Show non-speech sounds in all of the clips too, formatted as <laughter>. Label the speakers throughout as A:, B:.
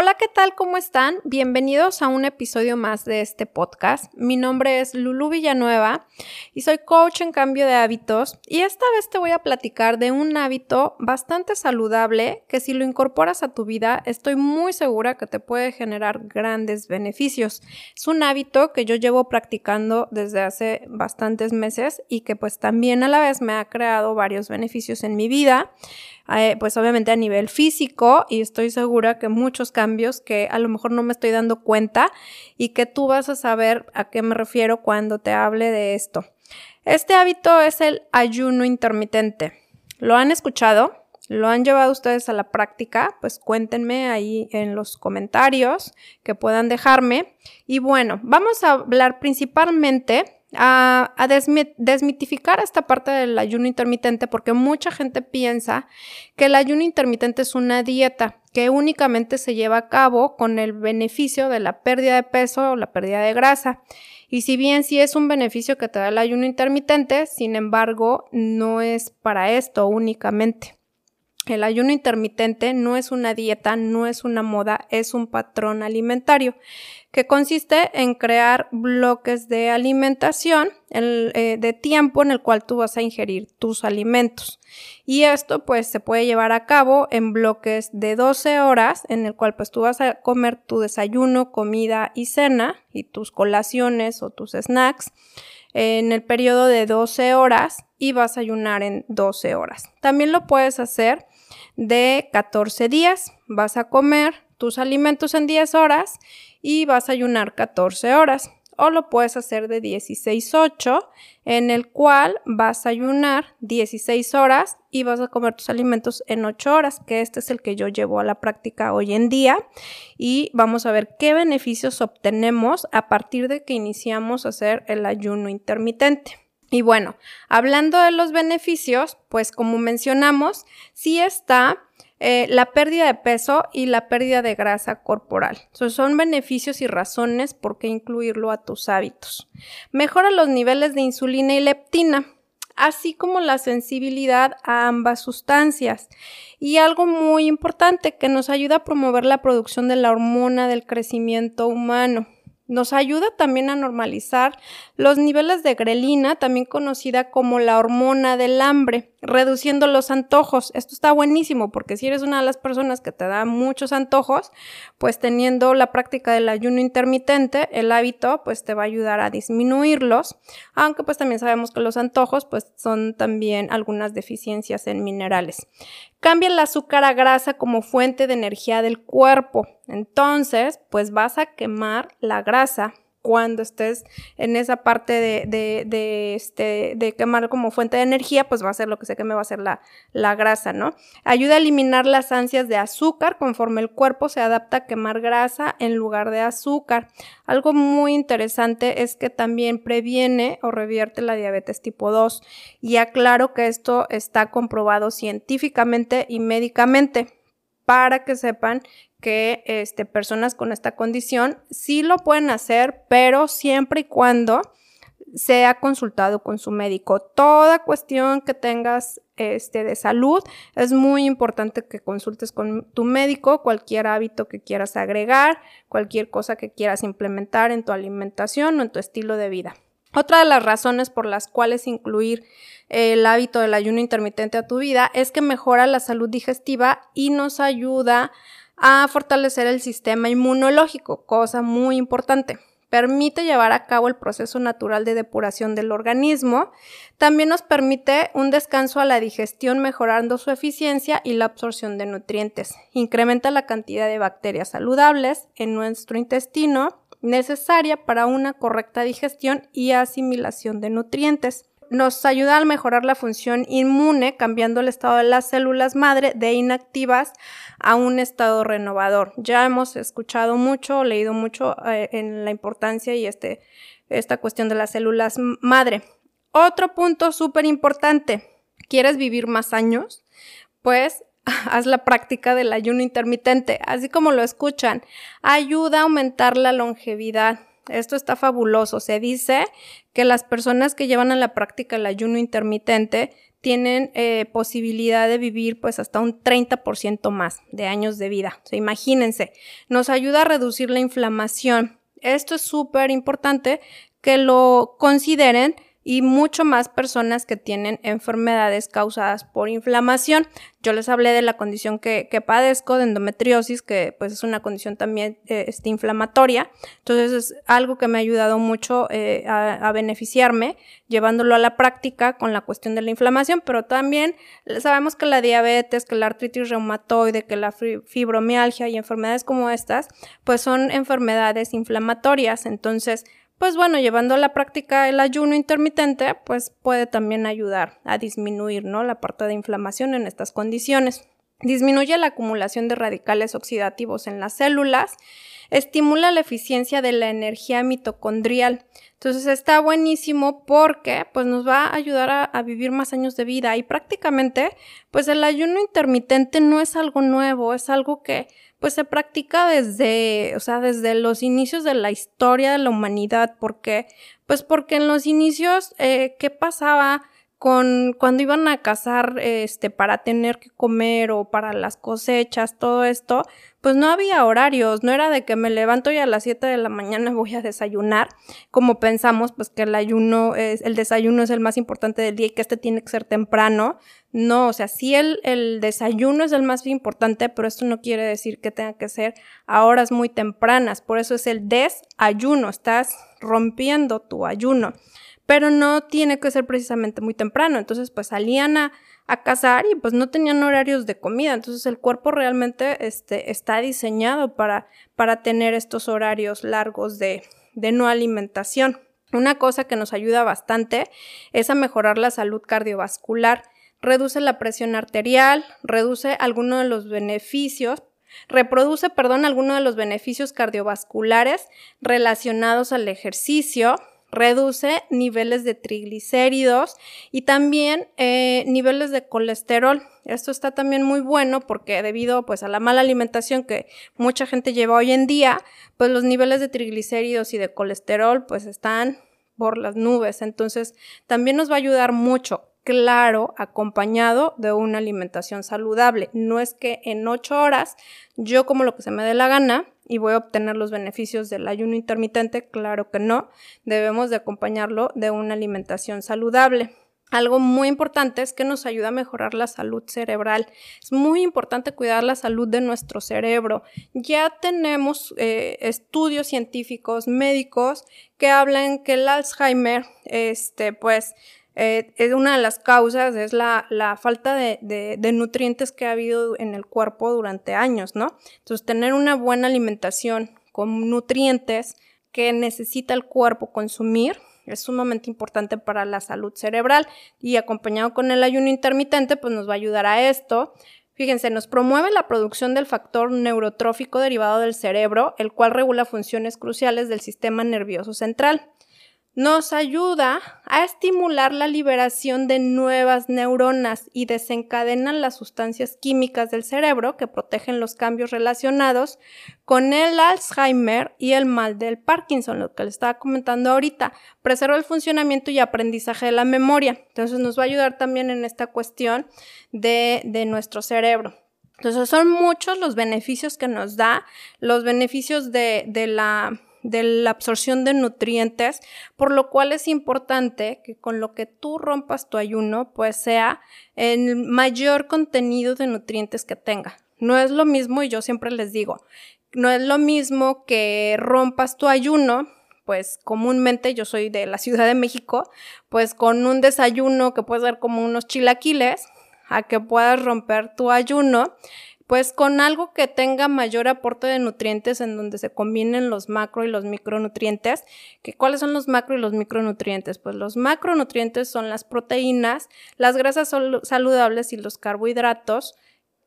A: Hola, ¿qué tal? ¿Cómo están? Bienvenidos a un episodio más de este podcast. Mi nombre es Lulu Villanueva y soy coach en cambio de hábitos y esta vez te voy a platicar de un hábito bastante saludable que si lo incorporas a tu vida estoy muy segura que te puede generar grandes beneficios. Es un hábito que yo llevo practicando desde hace bastantes meses y que pues también a la vez me ha creado varios beneficios en mi vida. Eh, pues obviamente a nivel físico y estoy segura que muchos cambios que a lo mejor no me estoy dando cuenta y que tú vas a saber a qué me refiero cuando te hable de esto. Este hábito es el ayuno intermitente. ¿Lo han escuchado? ¿Lo han llevado ustedes a la práctica? Pues cuéntenme ahí en los comentarios que puedan dejarme. Y bueno, vamos a hablar principalmente a, desmitificar esta parte del ayuno intermitente porque mucha gente piensa que el ayuno intermitente es una dieta que únicamente se lleva a cabo con el beneficio de la pérdida de peso o la pérdida de grasa. Y si bien sí es un beneficio que te da el ayuno intermitente, sin embargo, no es para esto únicamente. El ayuno intermitente no es una dieta, no es una moda, es un patrón alimentario que consiste en crear bloques de alimentación eh, de tiempo en el cual tú vas a ingerir tus alimentos. Y esto pues se puede llevar a cabo en bloques de 12 horas en el cual pues tú vas a comer tu desayuno, comida y cena y tus colaciones o tus snacks en el periodo de 12 horas y vas a ayunar en 12 horas. También lo puedes hacer de 14 días. Vas a comer tus alimentos en 10 horas y vas a ayunar 14 horas. O lo puedes hacer de 16-8, en el cual vas a ayunar 16 horas y vas a comer tus alimentos en 8 horas, que este es el que yo llevo a la práctica hoy en día. Y vamos a ver qué beneficios obtenemos a partir de que iniciamos a hacer el ayuno intermitente. Y bueno, hablando de los beneficios, pues como mencionamos, sí está eh, la pérdida de peso y la pérdida de grasa corporal. son beneficios y razones por qué incluirlo a tus hábitos. Mejora los niveles de insulina y leptina, así como la sensibilidad a ambas sustancias. Y algo muy importante que nos ayuda a promover la producción de la hormona del crecimiento humano. Nos ayuda también a normalizar los niveles de grelina, también conocida como la hormona del hambre, reduciendo los antojos. Esto está buenísimo porque si eres una de las personas que te da muchos antojos, pues teniendo la práctica del ayuno intermitente, el hábito pues te va a ayudar a disminuirlos, aunque pues también sabemos que los antojos pues son también algunas deficiencias en minerales. Cambia el azúcar a grasa como fuente de energía del cuerpo. Entonces, pues vas a quemar la grasa cuando estés en esa parte de, de, este, de quemar como fuente de energía, pues va a ser lo que se queme, va a ser la, la grasa, ¿no? Ayuda a eliminar las ansias de azúcar conforme el cuerpo se adapta a quemar grasa en lugar de azúcar. Algo muy interesante es que también previene o revierte la diabetes tipo 2 y aclaro que esto está comprobado científicamente y médicamente para que sepan que este, personas con esta condición sí lo pueden hacer, pero siempre y cuando sea consultado con su médico. Toda cuestión que tengas este, de salud, es muy importante que consultes con tu médico cualquier hábito que quieras agregar, cualquier cosa que quieras implementar en tu alimentación o en tu estilo de vida. Otra de las razones por las cuales incluir el hábito del ayuno intermitente a tu vida es que mejora la salud digestiva y nos ayuda a fortalecer el sistema inmunológico, cosa muy importante. Permite llevar a cabo el proceso natural de depuración del organismo. También nos permite un descanso a la digestión mejorando su eficiencia y la absorción de nutrientes. Incrementa la cantidad de bacterias saludables en nuestro intestino necesaria para una correcta digestión y asimilación de nutrientes nos ayuda a mejorar la función inmune, cambiando el estado de las células madre de inactivas a un estado renovador. Ya hemos escuchado mucho, leído mucho eh, en la importancia y este, esta cuestión de las células madre. Otro punto súper importante, ¿quieres vivir más años? Pues <laughs> haz la práctica del ayuno intermitente, así como lo escuchan, ayuda a aumentar la longevidad. Esto está fabuloso. Se dice que las personas que llevan a la práctica el ayuno intermitente tienen eh, posibilidad de vivir pues hasta un 30% más de años de vida. Imagínense, nos ayuda a reducir la inflamación. Esto es súper importante que lo consideren y mucho más personas que tienen enfermedades causadas por inflamación. Yo les hablé de la condición que, padezco de endometriosis, que pues es una condición también eh, este, inflamatoria. Entonces es algo que me ha ayudado mucho eh, a, beneficiarme, llevándolo a la práctica con la cuestión de la inflamación, pero también sabemos que la diabetes, que la artritis reumatoide, que la fibromialgia y enfermedades como estas, pues son enfermedades inflamatorias. Entonces, pues bueno, llevando a la práctica el ayuno intermitente, pues puede también ayudar a disminuir, ¿no? La parte de inflamación en estas condiciones. Disminuye la acumulación de radicales oxidativos en las células, estimula la eficiencia de la energía mitocondrial. Entonces está buenísimo porque pues nos va a ayudar a, vivir más años de vida y prácticamente pues el ayuno intermitente no es algo nuevo, es algo que pues se practica desde, o sea, desde los inicios de la historia de la humanidad. ¿Por qué? Pues porque en los inicios, eh, ¿qué pasaba? Con cuando iban a cazar este para tener que comer o para las cosechas, todo esto, pues no había horarios, no era de que me levanto y a las 7 de la mañana <laughs> voy a desayunar, como pensamos pues que el ayuno es el desayuno es el más importante del día y que este tiene que ser temprano. No, o sea, sí el, el desayuno es el más importante, pero esto no quiere decir que tenga que ser a horas muy tempranas, por eso es el desayuno, estás rompiendo tu ayuno pero no tiene que ser precisamente muy temprano. Entonces, pues salían a, cazar y pues no tenían horarios de comida. Entonces, el cuerpo realmente este, está diseñado para, para tener estos horarios largos de, de no alimentación. Una cosa que nos ayuda bastante es a mejorar la salud cardiovascular. Reduce la presión arterial, reduce algunos de los beneficios reproduce, perdón, algunos de los beneficios cardiovasculares relacionados al ejercicio, reduce niveles de triglicéridos y también eh, niveles de colesterol. Esto está también muy bueno porque debido pues a la mala alimentación que mucha gente lleva hoy en día, pues los niveles de triglicéridos y de colesterol pues están por las nubes. Entonces también nos va a ayudar mucho claro, acompañado de una alimentación saludable. No es que en ocho horas yo como lo que se me dé la gana y voy a obtener los beneficios del ayuno intermitente, claro que no. Debemos de acompañarlo de una alimentación saludable. Algo muy importante es que nos ayuda a mejorar la salud cerebral. Es muy importante cuidar la salud de nuestro cerebro. Ya tenemos eh, estudios científicos médicos que hablan que el Alzheimer, este, pues, eh, es una de las causas, es la, falta de, nutrientes que ha habido en el cuerpo durante años, ¿no? Entonces, tener una buena alimentación con nutrientes que necesita el cuerpo consumir es sumamente importante para la salud cerebral y acompañado con el ayuno intermitente, pues nos va a ayudar a esto. Fíjense, nos promueve la producción del factor neurotrófico derivado del cerebro, el cual regula funciones cruciales del sistema nervioso central nos ayuda a estimular la liberación de nuevas neuronas y desencadenan las sustancias químicas del cerebro que protegen los cambios relacionados con el Alzheimer y el mal del Parkinson, lo que le estaba comentando ahorita. Preserva el funcionamiento y aprendizaje de la memoria. Entonces nos va a ayudar también en esta cuestión de, de nuestro cerebro. Entonces son muchos los beneficios que nos da, los beneficios de, de la de la absorción de nutrientes, por lo cual es importante que con lo que tú rompas tu ayuno, pues sea el mayor contenido de nutrientes que tenga. No es lo mismo, y yo siempre les digo, no es lo mismo que rompas tu ayuno, pues comúnmente yo soy de la Ciudad de México, pues con un desayuno que puede ser como unos chilaquiles, a que puedas romper tu ayuno pues con algo que tenga mayor aporte de nutrientes en donde se combinen los macro y los micronutrientes. ¿Que ¿Cuáles son los macro y los micronutrientes? Pues los macronutrientes son las proteínas, las grasas saludables y los carbohidratos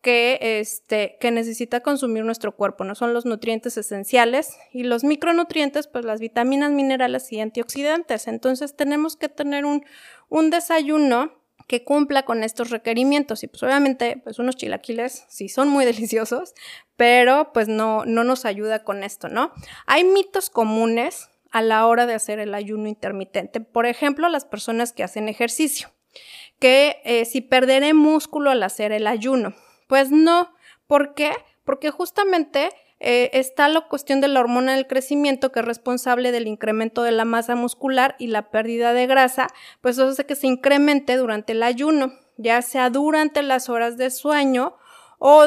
A: que, este, que necesita consumir nuestro cuerpo, no son los nutrientes esenciales y los micronutrientes, pues las vitaminas, minerales y antioxidantes. Entonces tenemos que tener un, un desayuno que cumpla con estos requerimientos. Y pues obviamente, pues unos chilaquiles sí son muy <laughs> deliciosos, pero pues no, no nos ayuda con esto, ¿no? Hay mitos comunes a la hora de hacer el ayuno intermitente. Por ejemplo, las personas que hacen ejercicio. que eh, si perderé músculo al hacer el ayuno. Pues no, ¿por qué? Porque justamente eh, está la cuestión de la hormona del crecimiento que es responsable del incremento de la masa muscular y la pérdida de grasa, pues eso hace que se incremente durante el ayuno, ya sea durante las horas de sueño o,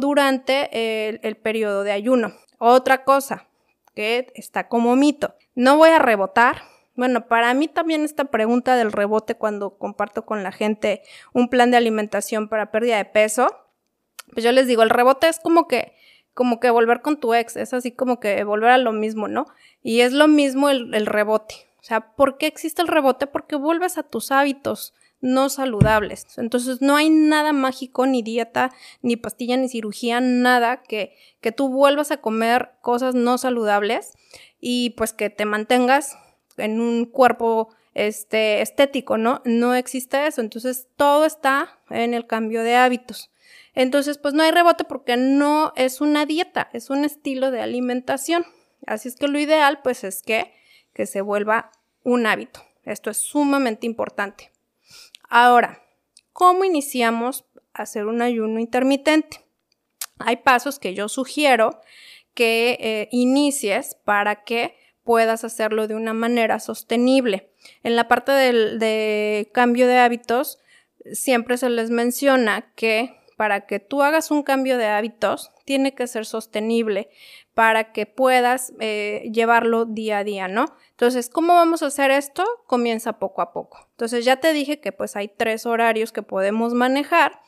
A: durante el, el periodo de ayuno. Otra cosa que está como mito, no voy a rebotar, bueno, para mí también esta pregunta del rebote cuando comparto con la gente un plan de alimentación para pérdida de peso, pues yo les digo, el rebote es como que, como que volver con tu ex, es así como que volver a lo mismo, ¿no? Y es lo mismo el, el rebote. O sea, ¿por qué existe el rebote? Porque vuelves a tus hábitos no saludables. Entonces no hay nada mágico, ni dieta, ni pastilla, ni cirugía, nada que, que tú vuelvas a comer cosas no saludables y pues que te mantengas en un cuerpo este, estético, ¿no? No existe eso. Entonces, todo está en el cambio de hábitos. Entonces, pues no hay rebote porque no es una dieta, es un estilo de alimentación. Así es que lo ideal, pues, es que, que se vuelva un hábito. Esto es sumamente importante. Ahora, ¿cómo iniciamos a hacer un ayuno intermitente? Hay pasos que yo sugiero que eh, inicies para que puedas hacerlo de una manera sostenible. En la parte del, de cambio de hábitos, siempre se les menciona que para que tú hagas un cambio de hábitos, tiene que ser sostenible para que puedas eh, llevarlo día a día, ¿no? Entonces, ¿cómo vamos a hacer esto? Comienza poco a poco. Entonces, ya te dije que pues hay tres horarios que podemos manejar.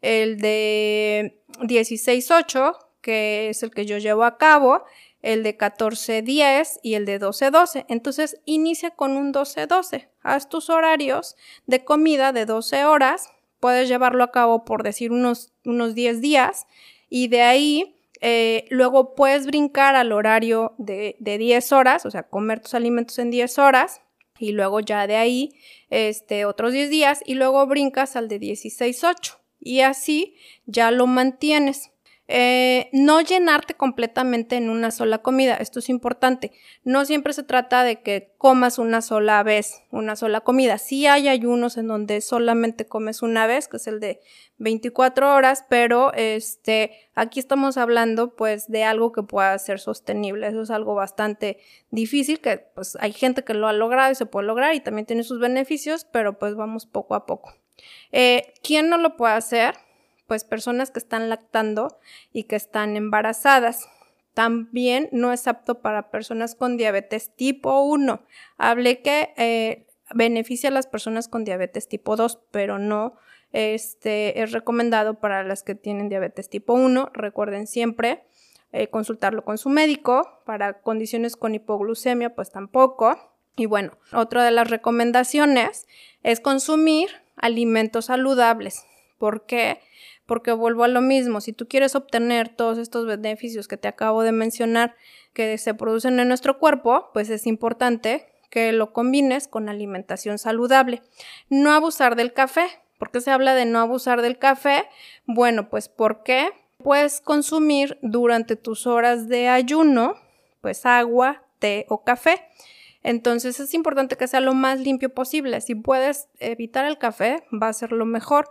A: El de 16-8, que es el que yo llevo a cabo, el de 14-10 y el de 12-12. Entonces inicia con un 12-12. Haz tus horarios de comida de 12 horas. Puedes llevarlo a cabo por decir unos, unos 10 días y de ahí eh, luego puedes brincar al horario de, de 10 horas, o sea, comer tus alimentos en 10 horas y luego ya de ahí este, otros 10 días y luego brincas al de 16-8 y así ya lo mantienes. Eh, no llenarte completamente en una sola comida, esto es importante. No siempre se trata de que comas una sola vez, una sola comida. Sí hay ayunos en donde solamente comes una vez, que es el de 24 horas, pero este, aquí estamos hablando pues de algo que pueda ser sostenible. Eso es algo bastante difícil, que pues hay gente que lo ha logrado y se puede lograr y también tiene sus beneficios, pero pues vamos poco a poco. Eh, ¿Quién no lo puede hacer? Pues personas que están lactando y que están embarazadas. También no es apto para personas con diabetes tipo 1. Hablé que eh, beneficia a las personas con diabetes tipo 2, pero no este, es recomendado para las que tienen diabetes tipo 1. Recuerden siempre eh, consultarlo con su médico. Para condiciones con hipoglucemia, pues tampoco. Y bueno, otra de las recomendaciones es consumir alimentos saludables. ¿Por qué? Porque vuelvo a lo mismo, si tú quieres obtener todos estos beneficios que te acabo de mencionar que se producen en nuestro cuerpo, pues es importante que lo combines con alimentación saludable. No abusar del café. ¿Por qué se habla de no abusar del café? Bueno, pues porque puedes consumir durante tus horas de ayuno, pues agua, té o café. Entonces es importante que sea lo más limpio posible. Si puedes evitar el café, va a ser lo mejor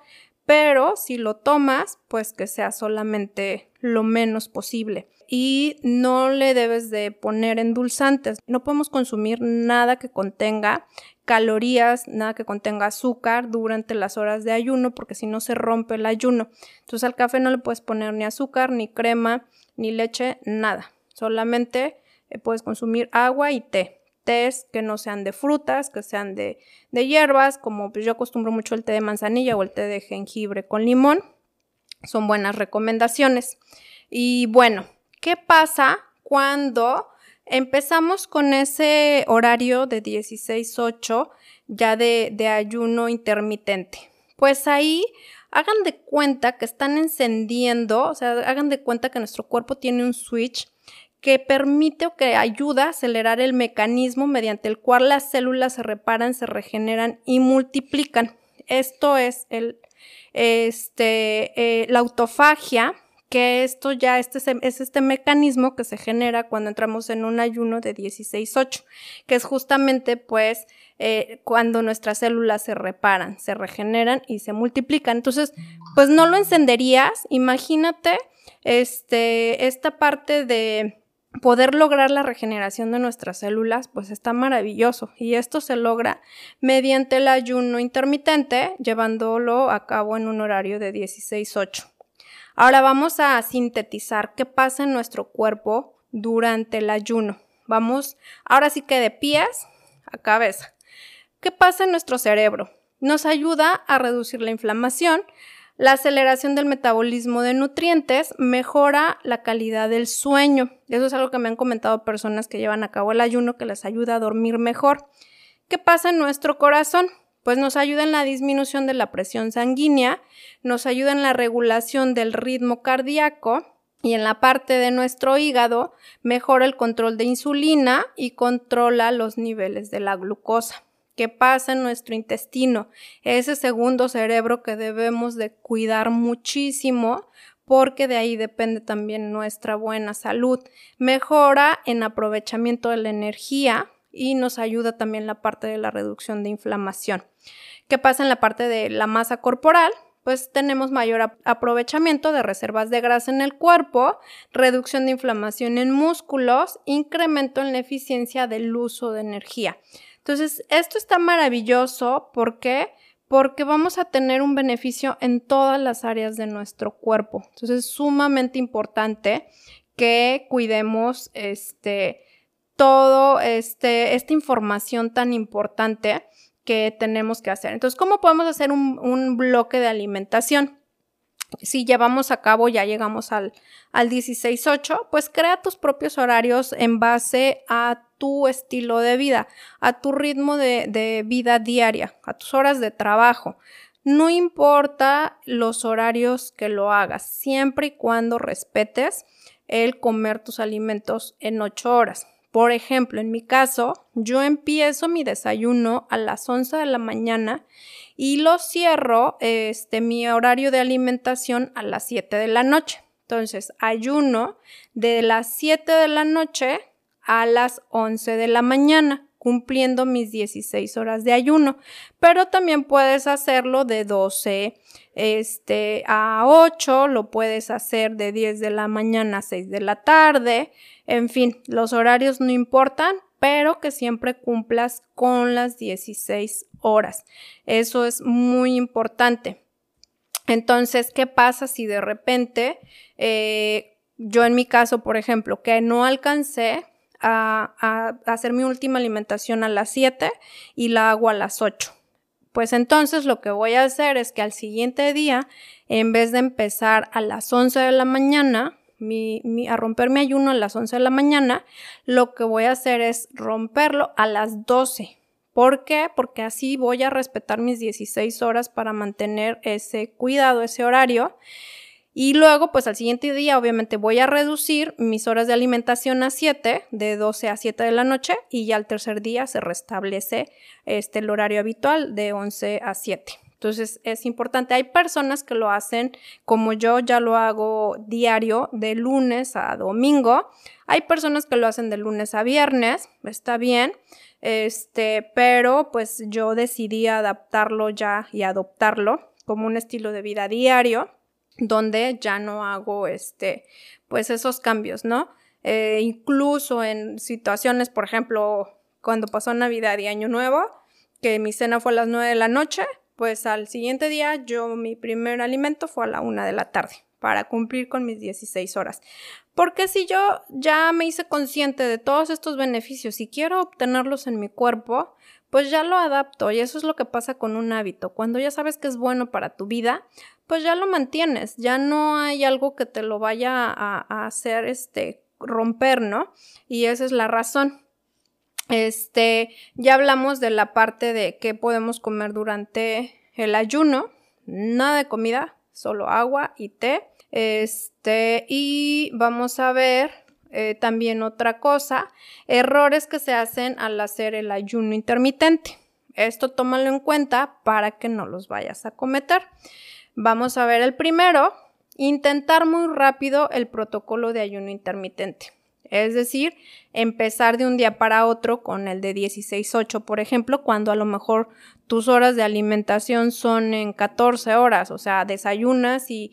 A: pero si lo tomas, pues que sea solamente lo menos posible. Y no le debes de poner endulzantes. No podemos consumir nada que contenga calorías, nada que contenga azúcar durante las horas de ayuno, porque si no se rompe el ayuno. Entonces al café no le puedes poner ni azúcar, ni crema, ni leche, nada. Solamente eh, puedes consumir agua y té tés que no sean de frutas, que sean de, hierbas, como pues yo acostumbro mucho el té de manzanilla o el té de jengibre con limón. Son buenas recomendaciones. Y bueno, ¿qué pasa cuando empezamos con ese horario de 16-8 ya de, de ayuno intermitente? Pues ahí hagan de cuenta que están encendiendo, o sea, hagan de cuenta que nuestro cuerpo tiene un switch que permite o que ayuda a acelerar el mecanismo mediante el cual las células se reparan, se regeneran y multiplican. Esto es el, este, eh, la autofagia, que esto ya este, es este mecanismo que se genera cuando entramos en un ayuno de 16-8, que es justamente pues eh, cuando nuestras células se reparan, se regeneran y se multiplican. Entonces, pues no lo encenderías, imagínate este, esta parte de poder lograr la regeneración de nuestras células, pues está maravilloso. Y esto se logra mediante el ayuno intermitente, llevándolo a cabo en un horario de 16-8. Ahora vamos a sintetizar qué pasa en nuestro cuerpo durante el ayuno. Vamos, ahora sí que de pies a cabeza. ¿Qué pasa en nuestro cerebro? Nos ayuda a reducir la inflamación, la aceleración del metabolismo de nutrientes mejora la calidad del sueño. Eso es algo que me han comentado personas que llevan a cabo el ayuno que les ayuda a dormir mejor. ¿Qué pasa en nuestro corazón? Pues nos ayuda en la disminución de la presión sanguínea, nos ayuda en la regulación del ritmo cardíaco y en la parte de nuestro hígado mejora el control de insulina y controla los niveles de la glucosa. ¿Qué pasa en nuestro intestino? Ese segundo cerebro que debemos de cuidar muchísimo porque de ahí depende también nuestra buena salud. Mejora en aprovechamiento de la energía y nos ayuda también la parte de la reducción de inflamación. ¿Qué pasa en la parte de la masa corporal? Pues tenemos mayor aprovechamiento de reservas de grasa en el cuerpo, reducción de inflamación en músculos, incremento en la eficiencia del uso de energía. Entonces, esto está maravilloso. ¿Por qué? Porque vamos a tener un beneficio en todas las áreas de nuestro cuerpo. Entonces, es sumamente importante que cuidemos este, todo este, esta información tan importante que tenemos que hacer. Entonces, ¿cómo podemos hacer un, un bloque de alimentación? Si llevamos a cabo, ya llegamos al, al 16.8, pues crea tus propios horarios en base a tu estilo de vida, a tu ritmo de, de vida diaria, a tus horas de trabajo. No importa los horarios que lo hagas, siempre y cuando respetes el comer tus alimentos en 8 horas. Por ejemplo, en mi caso, yo empiezo mi desayuno a las 11 de la mañana y lo cierro, este, mi horario de alimentación a las 7 de la noche. Entonces, ayuno de las 7 de la noche a las 11 de la mañana, cumpliendo mis 16 horas de ayuno. Pero también puedes hacerlo de 12 este, a 8, lo puedes hacer de 10 de la mañana a 6 de la tarde. En fin, los horarios no importan, pero que siempre cumplas con las 16 horas. Eso es muy importante. Entonces, ¿qué pasa si de repente, eh, yo en mi caso, por ejemplo, que no alcancé a, a, hacer mi última alimentación a las 7 y la hago a las 8? Pues entonces lo que voy a hacer es que al siguiente día, en vez de empezar a las 11 de la mañana, a romper mi ayuno a las 11 de la mañana, lo que voy a hacer es romperlo a las 12. ¿Por qué? Porque así voy a respetar mis 16 horas para mantener ese cuidado, ese horario. Y luego, pues al siguiente día, obviamente voy a reducir mis horas de alimentación a 7, de 12 a 7 de la noche, y ya al tercer día se restablece este, el horario habitual de 11 a 7. Entonces es importante. Hay personas que lo hacen como yo ya lo hago diario, de lunes a domingo. Hay personas que lo hacen de lunes a viernes, está bien. Este, pero pues yo decidí adaptarlo ya y adoptarlo como un estilo de vida diario, donde ya no hago este, pues esos cambios, ¿no? Eh, incluso en situaciones, por ejemplo, cuando pasó Navidad y Año Nuevo, que mi cena fue a las 9 de la noche, pues al siguiente día yo mi primer alimento fue a la una de la tarde para cumplir con mis 16 horas. Porque si yo ya me hice consciente de todos estos beneficios y quiero obtenerlos en mi cuerpo, pues ya lo adapto y eso es lo que pasa con un hábito. Cuando ya sabes que es bueno para tu vida, pues ya lo mantienes, ya no hay algo que te lo vaya a, hacer este romper, ¿no? Y esa es la razón. Este, ya hablamos de la parte de qué podemos comer durante el ayuno. Nada de comida, solo agua y té. Este, y vamos a ver eh, también otra cosa, errores que se hacen al hacer el ayuno intermitente. Esto tómalo en cuenta para que no los vayas a cometer. Vamos a ver el primero, intentar muy rápido el protocolo de ayuno intermitente. Es decir, empezar de un día para otro con el de 16-8, por ejemplo, cuando a lo mejor tus horas de alimentación son en 14 horas, o sea, desayunas y,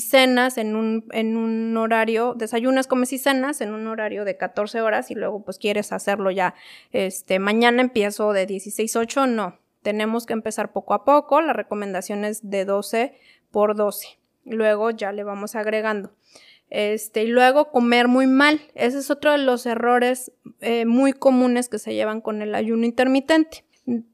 A: cenas en un, en un horario, desayunas, comes y cenas en un horario de 14 horas y luego pues quieres hacerlo ya, este, mañana empiezo de 16-8, no, tenemos que empezar poco a poco, la recomendación es de 12 por 12, luego ya le vamos agregando. Este, y luego comer muy mal. Ese es otro de los errores eh, muy comunes que se llevan con el ayuno intermitente.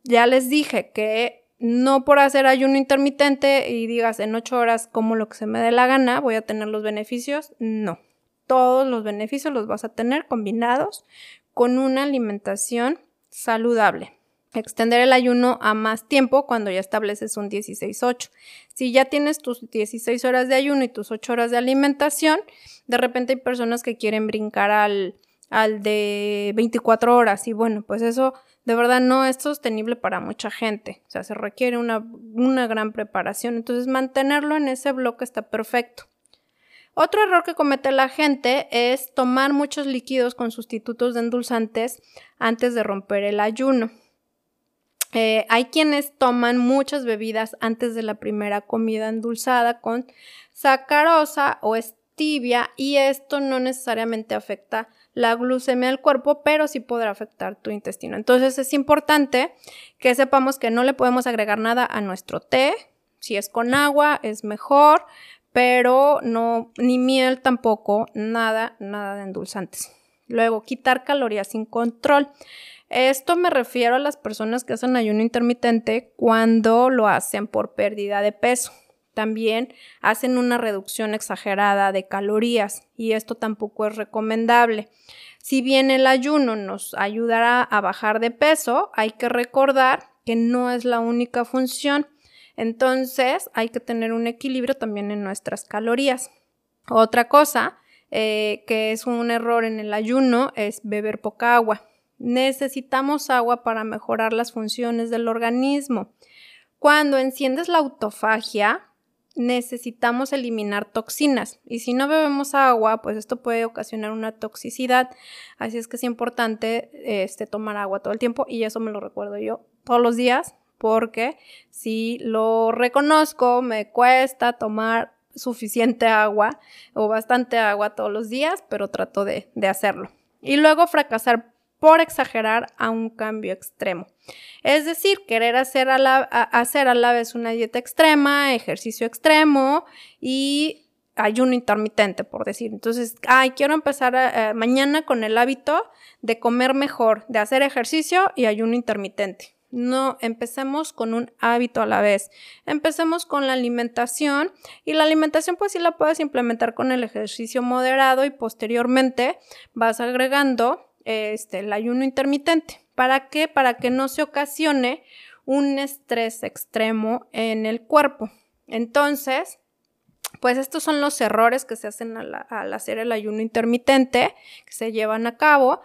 A: Ya les dije que no por hacer ayuno intermitente y digas en ocho horas como lo que se me dé la gana, voy a tener los beneficios. No. Todos los beneficios los vas a tener combinados con una alimentación saludable extender el ayuno a más tiempo cuando ya estableces un 16-8. Si ya tienes tus 16 horas de ayuno y tus 8 horas de alimentación, de repente hay personas que quieren brincar al, al de 24 horas y bueno, pues eso de verdad no es sostenible para mucha gente. O sea, se requiere una, una gran preparación. Entonces, mantenerlo en ese bloque está perfecto. Otro error que comete la gente es tomar muchos líquidos con sustitutos de endulzantes antes de romper el ayuno. Eh, hay quienes toman muchas bebidas antes de la primera comida endulzada con sacarosa o stevia y esto no necesariamente afecta la glucemia del cuerpo, pero sí podrá afectar tu intestino. Entonces es importante que sepamos que no le podemos agregar nada a nuestro té. Si es con agua es mejor, pero no ni miel tampoco, nada, nada de endulzantes. Luego, quitar calorías sin control. Esto me refiero a las personas que hacen ayuno intermitente cuando lo hacen por pérdida de peso. También hacen una reducción exagerada de calorías y esto tampoco es recomendable. Si bien el ayuno nos ayudará a bajar de peso, hay que recordar que no es la única función. Entonces hay que tener un equilibrio también en nuestras calorías. Otra cosa eh, que es un error en el ayuno es beber poca agua. Necesitamos agua para mejorar las funciones del organismo. Cuando enciendes la autofagia, necesitamos eliminar toxinas y si no bebemos agua, pues esto puede ocasionar una toxicidad. Así es que es importante este, tomar agua todo el tiempo y eso me lo recuerdo yo todos los días porque si lo reconozco, me cuesta tomar suficiente agua o bastante agua todos los días, pero trato de, de hacerlo. Y luego fracasar por exagerar a un cambio extremo. Es decir, querer hacer a la, hacer a la vez una dieta extrema, ejercicio extremo y ayuno intermitente, por decir. Entonces, ay, quiero empezar eh, mañana con el hábito de comer mejor, de hacer ejercicio y ayuno intermitente. No, empecemos con un hábito a la vez. Empecemos con la alimentación y la alimentación pues sí la puedes implementar con el ejercicio moderado y posteriormente vas agregando este, el ayuno intermitente. ¿Para qué? Para que no se ocasione un estrés extremo en el cuerpo. Entonces, pues estos son los errores que se hacen al, hacer el ayuno intermitente, que se llevan a cabo.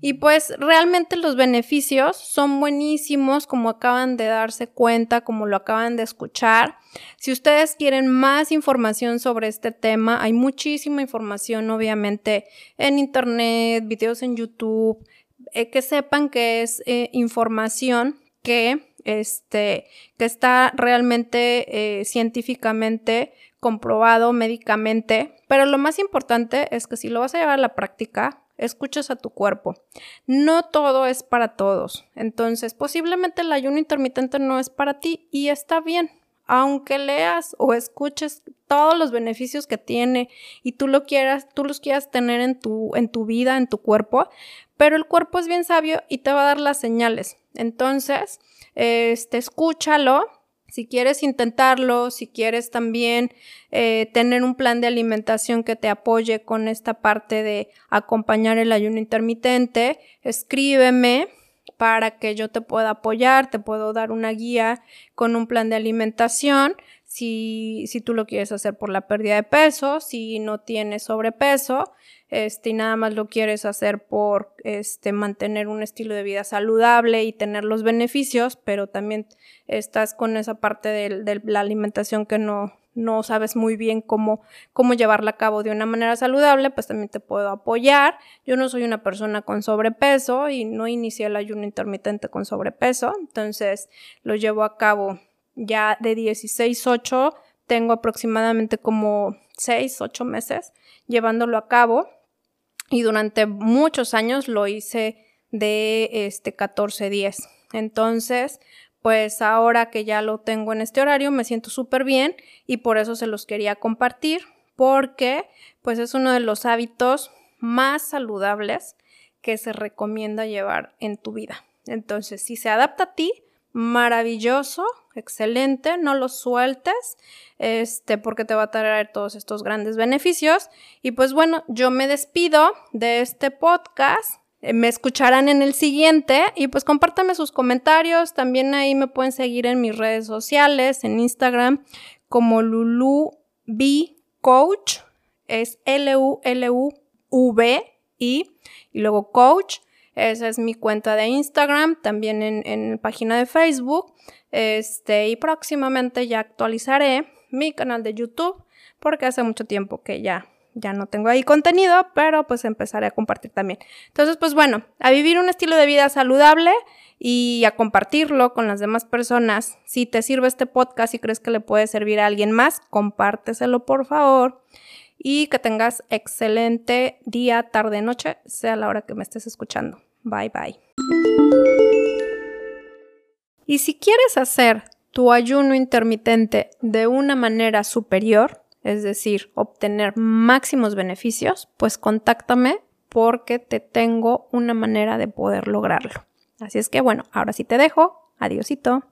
A: Y pues realmente los beneficios son buenísimos, como acaban de darse cuenta, como lo acaban de escuchar. Si ustedes quieren más información sobre este tema, hay muchísima información, obviamente, en internet, videos en YouTube, eh, que sepan que es eh, información que, este, que está realmente eh, científicamente comprobado médicamente, pero lo más importante es que si lo vas a llevar a la práctica, escuches a tu cuerpo. No todo es para todos. Entonces, posiblemente el ayuno intermitente no es para ti y está bien. Aunque leas o escuches todos los beneficios que tiene y tú lo quieras, tú los quieras tener en tu, en tu vida, en tu cuerpo, pero el cuerpo es bien sabio y te va a dar las señales. Entonces, este, escúchalo, si quieres intentarlo, si quieres también eh, tener un plan de alimentación que te apoye con esta parte de acompañar el ayuno intermitente, escríbeme para que yo te pueda apoyar, te puedo dar una guía con un plan de alimentación. Si, si tú lo quieres hacer por la pérdida de peso, si no tienes sobrepeso, este, y nada más lo quieres hacer por este, mantener un estilo de vida saludable y tener los beneficios, pero también estás con esa parte de, la alimentación que no, no sabes muy bien cómo, cómo llevarla a cabo de una manera saludable, pues también te puedo apoyar. Yo no soy una persona con sobrepeso y no inicié el ayuno intermitente con sobrepeso, entonces lo llevo a cabo ya de 16-8, tengo aproximadamente como 6, 8 meses llevándolo a cabo y durante muchos años lo hice de este 14-10. Entonces, pues ahora que ya lo tengo en este horario me siento súper bien y por eso se los quería compartir porque pues es uno de los hábitos más saludables que se recomienda llevar en tu vida. Entonces, si se adapta a ti, maravilloso, excelente, no lo sueltes, este, porque te va a traer todos estos grandes beneficios. Y pues bueno, yo me despido de este podcast eh, me escucharán en el siguiente y pues compártame sus comentarios. También ahí me pueden seguir en mis redes sociales, en Instagram como Lulu B Coach. Es L-U-L-U-V y luego Coach. Esa es mi cuenta de Instagram, también en, en página de Facebook. Este, y próximamente ya actualizaré mi canal de YouTube porque hace mucho tiempo que ya ya no tengo ahí contenido, pero pues empezaré a compartir también. Entonces, pues bueno, a vivir un estilo de vida saludable y a compartirlo con las demás personas. Si te sirve este podcast y crees que le puede servir a alguien más, compárteselo por favor. Y que tengas excelente día, tarde, noche, sea la hora que me estés escuchando. Bye bye. Y si quieres hacer tu ayuno intermitente de una manera superior, es decir, obtener máximos beneficios, pues contáctame porque te tengo una manera de poder lograrlo. Así es que bueno, ahora sí te dejo. Adiósito.